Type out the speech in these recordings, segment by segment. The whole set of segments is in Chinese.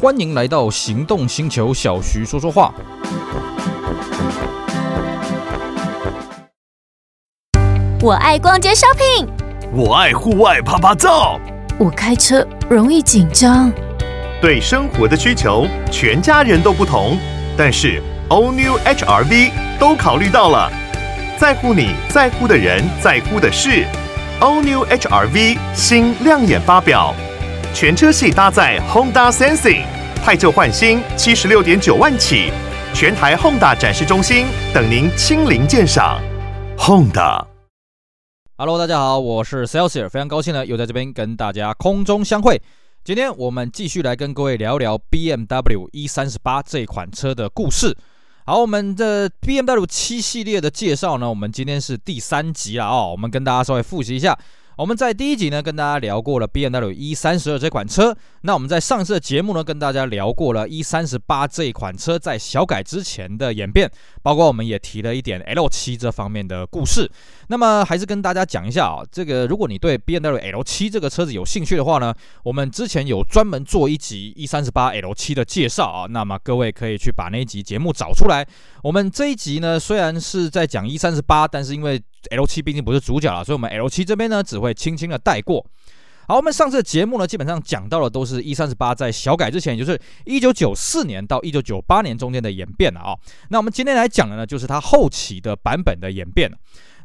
欢迎来到行动星球，小徐说说话。我爱逛街 shopping，我爱户外趴趴照。我开车容易紧张。对生活的需求，全家人都不同，但是 All New HR-V 都考虑到了，在乎你在乎的人，在乎的事。All New HR-V 新亮眼发表，全车系搭载 Honda Sensing，汰旧换新，七十六点九万起，全台 Honda 展示中心等您亲临鉴赏。Honda。Hello，大家好，我是 Celsius，非常高兴呢，又在这边跟大家空中相会。今天我们继续来跟各位聊聊 BMW E38 这款车的故事。好，我们的 BMW 七系列的介绍呢，我们今天是第三集了哦。我们跟大家稍微复习一下，我们在第一集呢跟大家聊过了 BMW E32 这款车。那我们在上次的节目呢跟大家聊过了 E38 这款车在小改之前的演变，包括我们也提了一点 L7 这方面的故事。那么还是跟大家讲一下啊，这个如果你对 BMW L7 这个车子有兴趣的话呢，我们之前有专门做一集 E38 L7 的介绍啊，那么各位可以去把那一集节目找出来。我们这一集呢虽然是在讲 E38，但是因为 L 七毕竟不是主角了，所以我们 L 七这边呢只会轻轻的带过。好，我们上次的节目呢基本上讲到的都是 E38 在小改之前，也就是一九九四年到一九九八年中间的演变了啊。那我们今天来讲的呢就是它后期的版本的演变。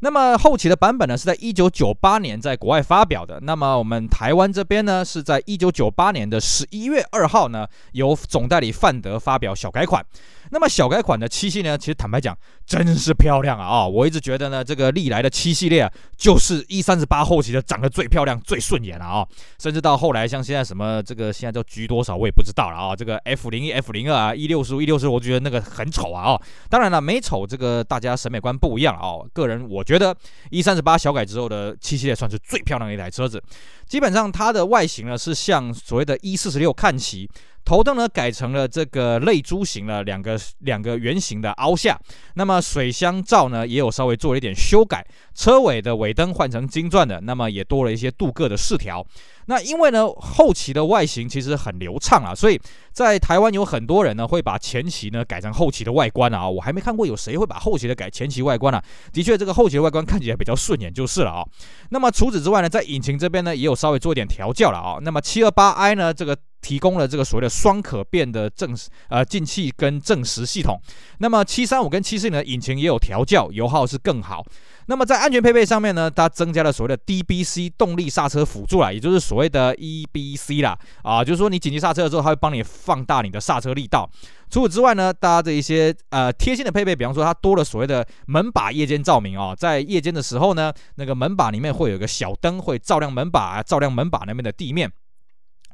那么后期的版本呢，是在一九九八年在国外发表的。那么我们台湾这边呢，是在一九九八年的十一月二号呢，由总代理范德发表小改款。那么小改款的七系呢，其实坦白讲，真是漂亮啊！啊，我一直觉得呢，这个历来的七系列，就是 E 三十八后期的长得最漂亮、最顺眼了啊！甚至到后来，像现在什么这个现在叫 G 多少，我也不知道了啊！这个 F 零一、F 零二啊，E 六十五、E 六十，我觉得那个很丑啊！哦，当然了，美丑这个大家审美观不一样啊。个人我觉觉得 E 三十八小改之后的七系列算是最漂亮的一台车子。基本上它的外形呢，是向所谓的 E 四十六看齐。头灯呢改成了这个泪珠形的两个两个圆形的凹下，那么水箱罩呢也有稍微做了一点修改，车尾的尾灯换成金钻的，那么也多了一些镀铬的饰条。那因为呢后期的外形其实很流畅啊，所以在台湾有很多人呢会把前期呢改成后期的外观啊，我还没看过有谁会把后期的改前期外观啊。的确，这个后期的外观看起来比较顺眼就是了啊。那么除此之外呢，在引擎这边呢也有稍微做一点调教了啊。那么 728i 呢这个。提供了这个所谓的双可变的正呃进气跟正时系统，那么七三五跟七四零的引擎也有调教，油耗是更好。那么在安全配备上面呢，它增加了所谓的 DBC 动力刹车辅助啦，也就是所谓的 EBC 啦，啊，就是说你紧急刹车的时候，它会帮你放大你的刹车力道。除此之外呢，搭的一些呃贴心的配备，比方说它多了所谓的门把夜间照明啊，在夜间的时候呢，那个门把里面会有一个小灯，会照亮门把，照亮门把那边的地面。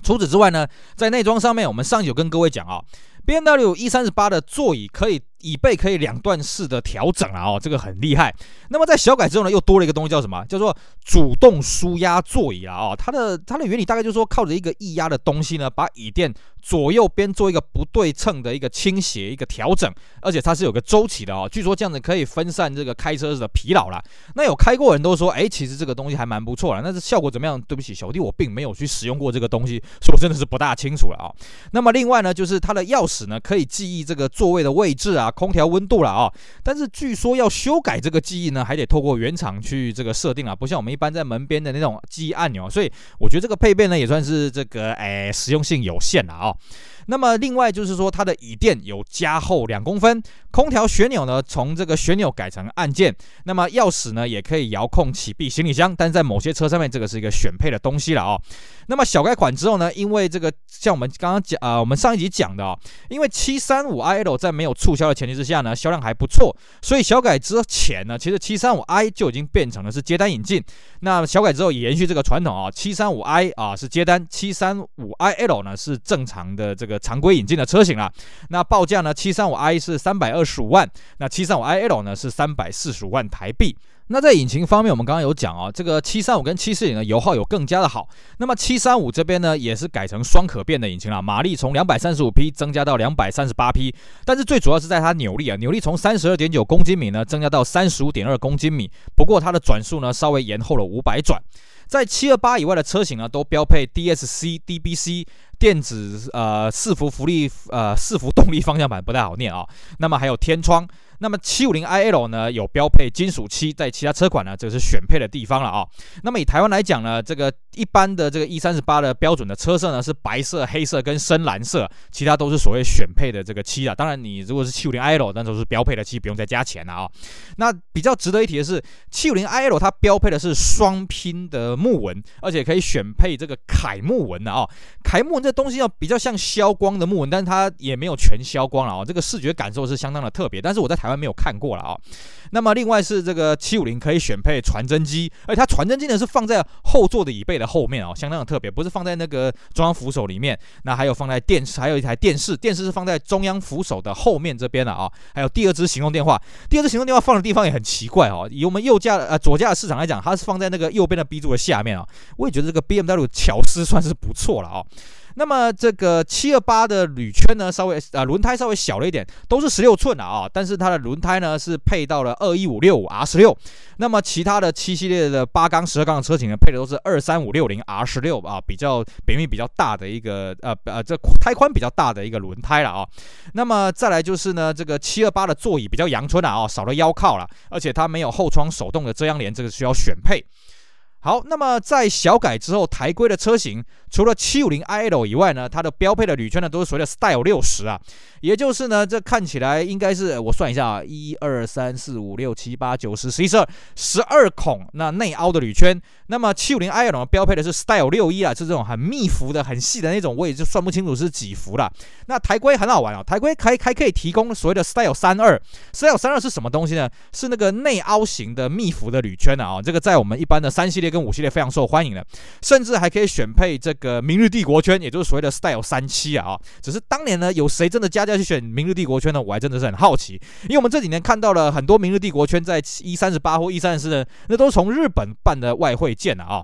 除此之外呢，在内装上面，我们上集有跟各位讲啊，BMW E38 的座椅可以。椅背可以两段式的调整啊，哦，这个很厉害。那么在小改之后呢，又多了一个东西，叫什么？叫做主动舒压座椅啊，哦，它的它的原理大概就是说，靠着一个液压的东西呢，把椅垫左右边做一个不对称的一个倾斜，一个调整，而且它是有个周期的哦。据说这样子可以分散这个开车的疲劳啦。那有开过人都说，哎，其实这个东西还蛮不错的。那这效果怎么样？对不起，小弟我并没有去使用过这个东西，所以我真的是不大清楚了啊，哦。那么另外呢，就是它的钥匙呢，可以记忆这个座位的位置啊。空调温度了啊，但是据说要修改这个记忆呢，还得透过原厂去这个设定啊，不像我们一般在门边的那种记忆按钮，所以我觉得这个配备呢也算是这个哎实用性有限了啊。哦。那么另外就是说，它的椅垫有加厚两公分，空调旋钮呢从这个旋钮改成按键，那么钥匙呢也可以遥控启闭行李箱，但在某些车上面这个是一个选配的东西了哦。那么小改款之后呢，因为这个像我们刚刚讲啊、我们上一集讲的哦，因为 735iL 在没有促销的前提之下呢，销量还不错，所以小改之前呢，其实 735i 就已经变成了是接单引进。那小改之后也延续这个传统啊，735i 啊是接单，735iL 呢是正常的这个。常规引进的车型了，那报价呢？七三五 i 是三百二十五万，那七三五 i l 呢是三百四十五万台币。那在引擎方面，我们刚刚有讲啊，这个七三五跟七四零的油耗有更加的好。那么七三五这边呢，也是改成双可变的引擎了，马力从两百三十五匹增加到两百三十八匹，但是最主要是在它扭力啊，扭力从三十二点九公斤米呢增加到三十五点二公斤米，不过它的转速呢稍微延后了五百转。在七二八以外的车型呢，都标配 DSC、DBC 电子呃伺服福利呃四幅动力方向盘，不太好念啊。那么还有天窗。那么七五零 IL 呢，有标配金属漆，在其他车款呢，这是选配的地方了啊。那么以台湾来讲呢，这个一般的这个 E 三十八的标准的车色呢是白色、黑色跟深蓝色，其他都是所谓选配的这个漆啊。当然，你如果是七五零 IL，那都是标配的漆，不用再加钱了啊。那比较值得一提的是，七五零 IL 它标配的是双拼的木纹，而且可以选配这个恺木纹的啊。恺木纹这东西要比较像消光的木纹，但是它也没有全消光了啊。这个视觉感受是相当的特别，但是我在台。还没有看过了啊，那么另外是这个七五零可以选配传真机，而且它传真机呢是放在后座的椅背的后面哦，相当的特别，不是放在那个中央扶手里面。那还有放在电视，还有一台电视，电视是放在中央扶手的后面这边的啊。还有第二支行动电话，第二支行动电话放的地方也很奇怪哦。以我们右驾呃左驾的市场来讲，它是放在那个右边的 B 柱的下面啊。我也觉得这个 BMW 巧思算是不错了啊。那么这个七二八的铝圈呢，稍微啊轮胎稍微小了一点，都是十六寸的啊，但是它的轮胎呢是配到了二一五六五 R 十六。那么其他的七系列的八缸、十二缸的车型呢，配的都是二三五六零 R 十六啊，比较扁面比较大的一个呃呃这胎宽比较大的一个轮胎了啊。那么再来就是呢，这个七二八的座椅比较阳春了啊，少了腰靠了，而且它没有后窗手动的遮阳帘，这个需要选配。好，那么在小改之后，台规的车型除了七五零 IL 以外呢，它的标配的铝圈呢都是所谓的 Style 六十啊，也就是呢，这看起来应该是我算一下啊，一二三四五六七八九十十一十二十二孔那内凹的铝圈。那么七五零 IL 呢标配的是 Style 六一啊，是这种很密幅的、很细的那种，我也就算不清楚是几幅了。那台规很好玩啊，台规还还可以提供所谓的 Style 三二，Style 三二是什么东西呢？是那个内凹型的密幅的铝圈啊，这个在我们一般的三系列。跟五系列非常受欢迎的，甚至还可以选配这个明日帝国圈，也就是所谓的 Style 三七啊。只是当年呢，有谁真的加价去选明日帝国圈呢？我还真的是很好奇，因为我们这几年看到了很多明日帝国圈在 E 三十八或 E 三十四呢，那都是从日本办的外汇件了啊。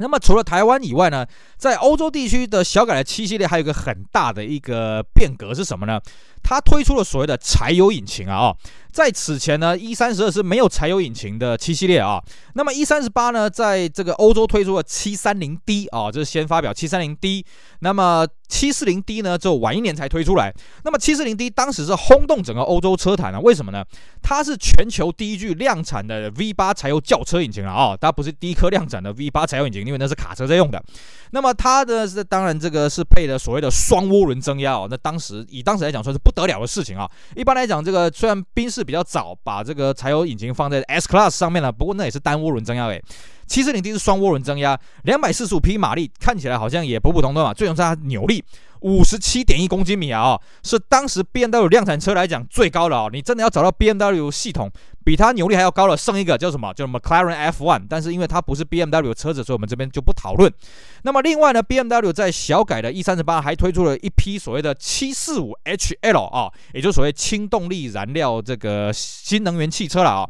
那么除了台湾以外呢，在欧洲地区的小改的七系列还有一个很大的一个变革是什么呢？它推出了所谓的柴油引擎啊啊。在此前呢，E 三十二是没有柴油引擎的七系列啊。那么 E 三十八呢，在这个欧洲推出了七三零 D 啊，这是先发表七三零 D。那么七四零 D 呢，只有晚一年才推出来。那么七四零 D 当时是轰动整个欧洲车坛啊，为什么呢？它是全球第一具量产的 V 八柴油轿车引擎啊，啊，它不是第一颗量产的 V 八柴油引擎，因为那是卡车在用的。那么它的是当然这个是配的所谓的双涡轮增压哦，那当时以当时来讲算是不得了的事情啊。一般来讲，这个虽然宾士比较早把这个柴油引擎放在 S Class 上面了，不过那也是单涡轮增压诶。七四零 D 是双涡轮增压，两百四十五匹马力，看起来好像也普普通通啊。最终是它扭力五十七点一公斤米啊，哦，是当时 BMW 量产车来讲最高的哦。你真的要找到 BMW 系统比它扭力还要高的，剩一个叫什么？叫 McLaren F1。但是因为它不是 BMW 车子，所以我们这边就不讨论。那么另外呢，BMW 在小改的 E38 还推出了一批所谓的 745HL 啊，也就是所谓轻动力燃料这个新能源汽车了啊。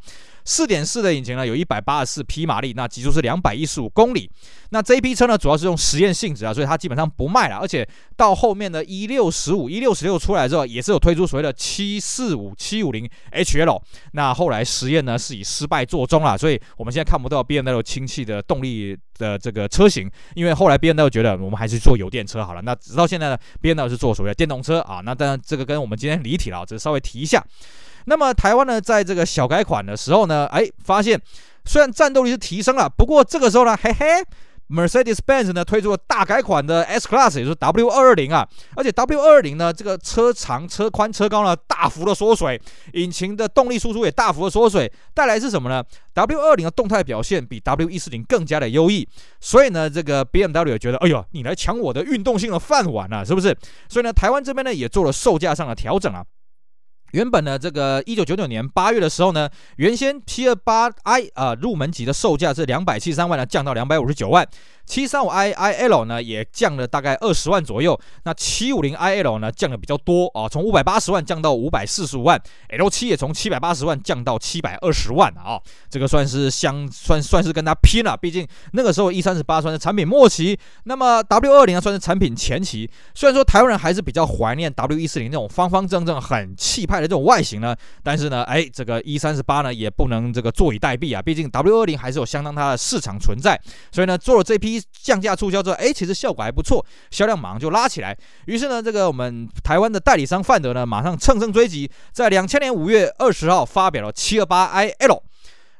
四点四的引擎呢，有一百八十四匹马力，那极速是两百一十五公里。那这一批车呢，主要是用实验性质啊，所以它基本上不卖了。而且到后面的一六十五、一六十六出来之后，也是有推出所谓的七四五、七五零 HL。那后来实验呢是以失败作终了，所以我们现在看不到 BMW 氢气的动力的这个车型，因为后来 BMW 觉得我们还是做油电车好了。那直到现在呢，BMW 是做所谓的电动车啊。那当然这个跟我们今天离题了，只是稍微提一下。那么台湾呢，在这个小改款的时候呢，哎，发现虽然战斗力是提升了，不过这个时候呢，嘿嘿，Mercedes-Benz 呢推出了大改款的 S Class，也就是 W 二二零啊，而且 W 二二零呢，这个车长、车宽、车高呢大幅的缩水，引擎的动力输出也大幅的缩水，带来是什么呢？W 二零的动态表现比 W 一四零更加的优异，所以呢，这个 BMW 觉得，哎呦，你来抢我的运动性的饭碗啊，是不是？所以呢，台湾这边呢也做了售价上的调整啊。原本呢，这个一九九九年八月的时候呢，原先 P 二八 i 啊入门级的售价是两百七十三万呢，降到两百五十九万。七三五 i i l 呢也降了大概二十万左右，那七五零 i l 呢降的比较多啊，从五百八十万降到五百四十五万，L 七也从七百八十万降到七百二十万啊，这个算是相算算是跟他拼了，毕竟那个时候 E 三十八算是产品末期，那么 W 二零呢算是产品前期，虽然说台湾人还是比较怀念 W 一四零那种方方正正很气派的这种外形呢，但是呢，哎，这个 E 三十八呢也不能这个坐以待毙啊，毕竟 W 二零还是有相当它的市场存在，所以呢做了这批降价促销之后，哎，其实效果还不错，销量马上就拉起来。于是呢，这个我们台湾的代理商范德呢，马上乘胜追击，在两千年五月二十号发表了七二八 IL。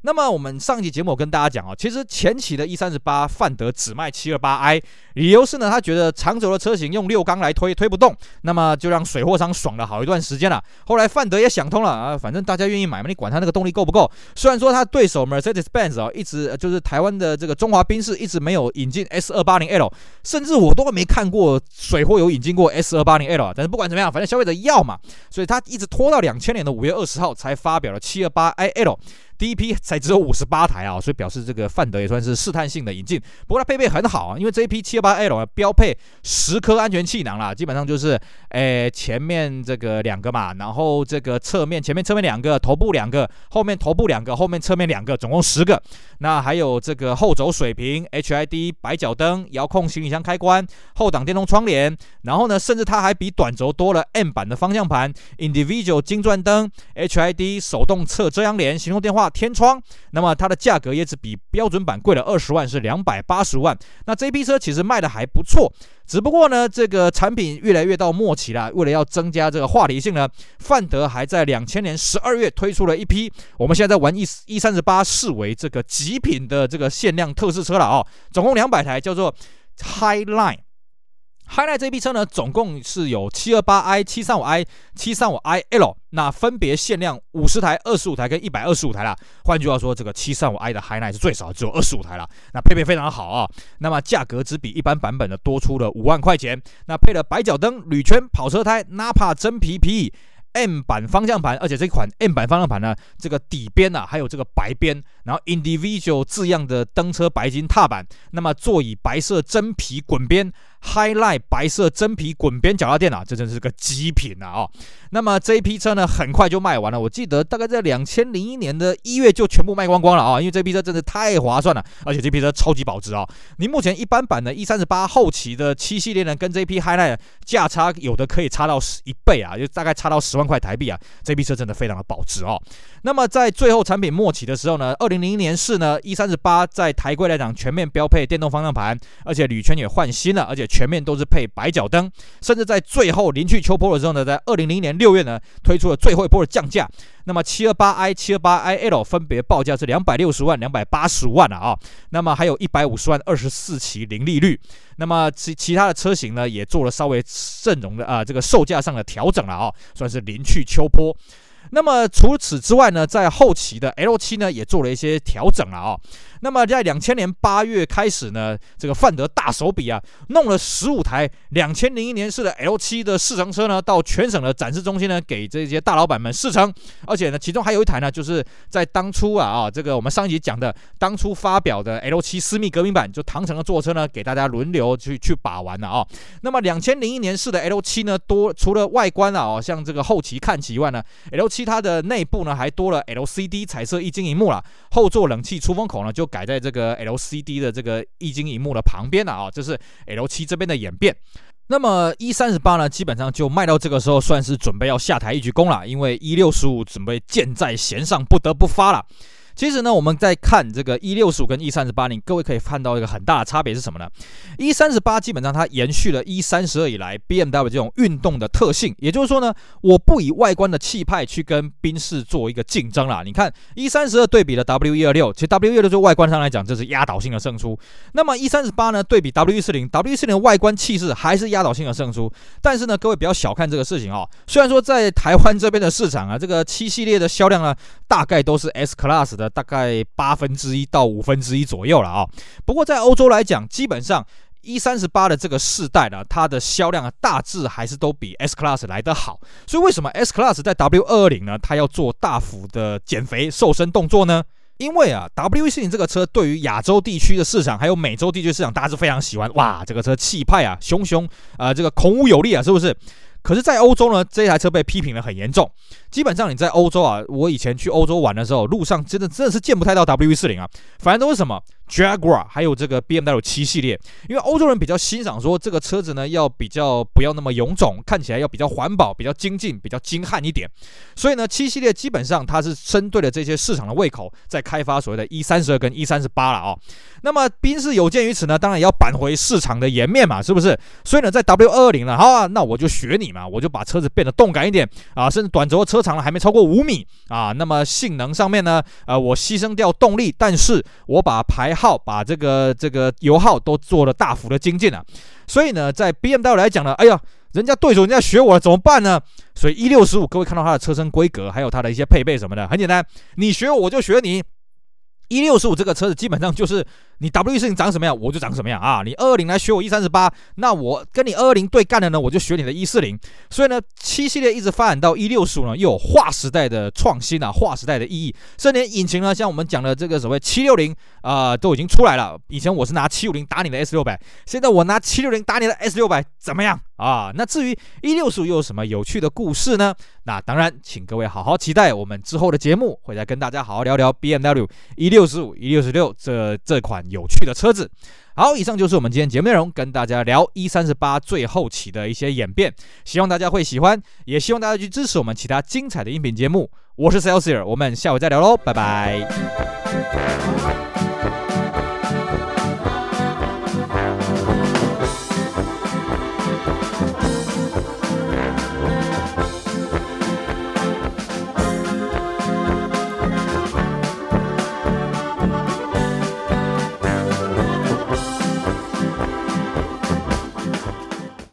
那么我们上一期节目我跟大家讲哦，其实前期的 E 三十八范德只卖七二八 i，理由是呢，他觉得长轴的车型用六缸来推推不动，那么就让水货商爽了好一段时间了。后来范德也想通了啊，反正大家愿意买嘛，你管他那个动力够不够？虽然说他对手 Mercedes-Benz 哦，一直就是台湾的这个中华宾士一直没有引进 S 二八零 L，甚至我都没看过水货有引进过 S 二八零 L 啊。但是不管怎么样，反正消费者要嘛，所以他一直拖到两千年的五月二十号才发表了七二八 IL。第一批才只有五十八台啊，所以表示这个范德也算是试探性的引进。不过它配备很好啊，因为这一批七二八 L 标配十颗安全气囊啦，基本上就是，诶前面这个两个嘛，然后这个侧面前面侧面两个，头部两个，后面头部两个，后面侧面两个，总共十个。那还有这个后轴水平，HID 白角灯，遥控行李箱开关，后挡电动窗帘，然后呢，甚至它还比短轴多了 M 版的方向盘，Individual 金钻灯，HID 手动侧遮阳帘，行动电话。天窗，那么它的价格也只比标准版贵了二十万，是两百八十万。那这批车其实卖的还不错，只不过呢，这个产品越来越到末期了。为了要增加这个话题性呢，范德还在两千年十二月推出了一批，我们现在在玩 E 一三十八视为这个极品的这个限量特试车了啊、哦，总共两百台，叫做 Highline。Highline 这批车呢，总共是有七二八 i、七三五 i、七三五 i L，那分别限量五十台、二十五台跟一百二十五台啦。换句话说，这个七三五 i 的 Highline 是最少只有二十五台了，那配备非常好啊。那么价格只比一般版本的多出了五万块钱。那配了白脚灯、铝圈跑车胎、Napa 真皮皮椅。M 版方向盘，而且这款 M 版方向盘呢，这个底边啊，还有这个白边，然后 Individual 字样的登车白金踏板，那么座椅白色真皮滚边，Highline 白色真皮滚边脚踏垫啊，这真是个极品啊！那么这一批车呢，很快就卖完了，我记得大概在两千零一年的一月就全部卖光光了啊，因为这批车真的太划算了，而且这批车超级保值啊！你目前一般版的 E 三十八后期的七系列呢，跟这批 Highline 价差有的可以差到十一倍啊，就大概差到十万。块台币啊，这批车真的非常的保值哦。那么在最后产品末期的时候呢，二零零一年式呢，E 三十八在台规来讲全面标配电动方向盘，而且铝圈也换新了，而且全面都是配白脚灯，甚至在最后临去秋波的时候呢，在二零零一年六月呢推出了最后一波的降价。那么七二八 i、七二八 i L 分别报价是两百六十万、两百八十万了啊。那么还有一百五十万二十四期零利率。那么其其他的车型呢，也做了稍微阵容的啊，这个售价上的调整了啊，算是临去秋波。那么除此之外呢，在后期的 L 七呢，也做了一些调整了啊。那么在两千年八月开始呢，这个范德大手笔啊，弄了十五台两千零一年式的 L7 的试乘车呢，到全省的展示中心呢，给这些大老板们试乘。而且呢，其中还有一台呢，就是在当初啊啊，这个我们上一集讲的当初发表的 L7 私密革命版，就唐城的座车呢，给大家轮流去去把玩了啊。那么两千零一年式的 L7 呢，多除了外观啊，像这个后期看起以外呢其他的内部呢还多了 LCD 彩色液晶荧幕了，后座冷气出风口呢就。改在这个 LCD 的这个液晶荧幕的旁边了啊，这是 L7 这边的演变。那么 E38 呢，基本上就卖到这个时候，算是准备要下台一鞠躬了，因为 E65 准备箭在弦上，不得不发了。其实呢，我们在看这个 E 六十五跟 E 三十八零，各位可以看到一个很大的差别是什么呢？E 三十八基本上它延续了 E 三十二以来 BMW 这种运动的特性，也就是说呢，我不以外观的气派去跟宾士做一个竞争啦。你看 E 三十二对比了 W 一二六，其实 W 一二六就外观上来讲，这是压倒性的胜出。那么 E 三十八呢，对比 W 一四零，W 一四零的外观气势还是压倒性的胜出。但是呢，各位不要小看这个事情哦。虽然说在台湾这边的市场啊，这个七系列的销量呢，大概都是 S Class 的。大概八分之一到五分之一左右了啊。不过在欧洲来讲，基本上 E 三十八的这个世代呢，它的销量啊，大致还是都比 S Class 来得好。所以为什么 S Class 在 W 二二零呢，它要做大幅的减肥瘦身动作呢？因为啊，W40 这个车对于亚洲地区的市场还有美洲地区市场，大家是非常喜欢。哇，这个车气派啊，熊熊啊、这个孔武有力啊，是不是？可是，在欧洲呢，这台车被批评的很严重。基本上你在欧洲啊，我以前去欧洲玩的时候，路上真的真的是见不太到 W40 啊，反正都是什么 Jaguar，还有这个 BMW 七系列。因为欧洲人比较欣赏说这个车子呢，要比较不要那么臃肿，看起来要比较环保、比较精进、比较精悍一点。所以呢，七系列基本上它是针对了这些市场的胃口，在开发所谓的 E 三十二跟 E 三十八了啊。那么宾士有鉴于此呢，当然也要扳回市场的颜面嘛，是不是？所以呢，在 W 二二零了，好啊，那我就学你嘛，我就把车子变得动感一点啊，甚至短轴车车长了还没超过五米啊。那么性能上面呢，呃，我牺牲掉动力，但是我把排耗、把这个这个油耗都做了大幅的精进了。所以呢，在 BMW 来讲呢，哎呀，人家对手人家学我了，怎么办呢？所以 E 六十五，各位看到它的车身规格，还有它的一些配备什么的，很简单，你学我，我就学你。E 六十五这个车子基本上就是。你 W40 长什么样，我就长什么样啊！你二二零来学我 E 三十八，那我跟你二二零对干的呢，我就学你的 E 四零。所以呢，七系列一直发展到 E 六十五呢，又有划时代的创新啊，划时代的意义。甚至连引擎呢，像我们讲的这个所谓七六零啊，都已经出来了。以前我是拿七五零打你的 S 六百，现在我拿七六零打你的 S 六百，怎么样啊？那至于 E 六十五又有什么有趣的故事呢？那当然，请各位好好期待我们之后的节目，会再跟大家好好聊聊 BMW E 六十五、E 六十六这这款。有趣的车子，好，以上就是我们今天节目内容，跟大家聊 E 三十八最后期的一些演变，希望大家会喜欢，也希望大家去支持我们其他精彩的音频节目。我是 Celsius，我们下回再聊喽，拜拜。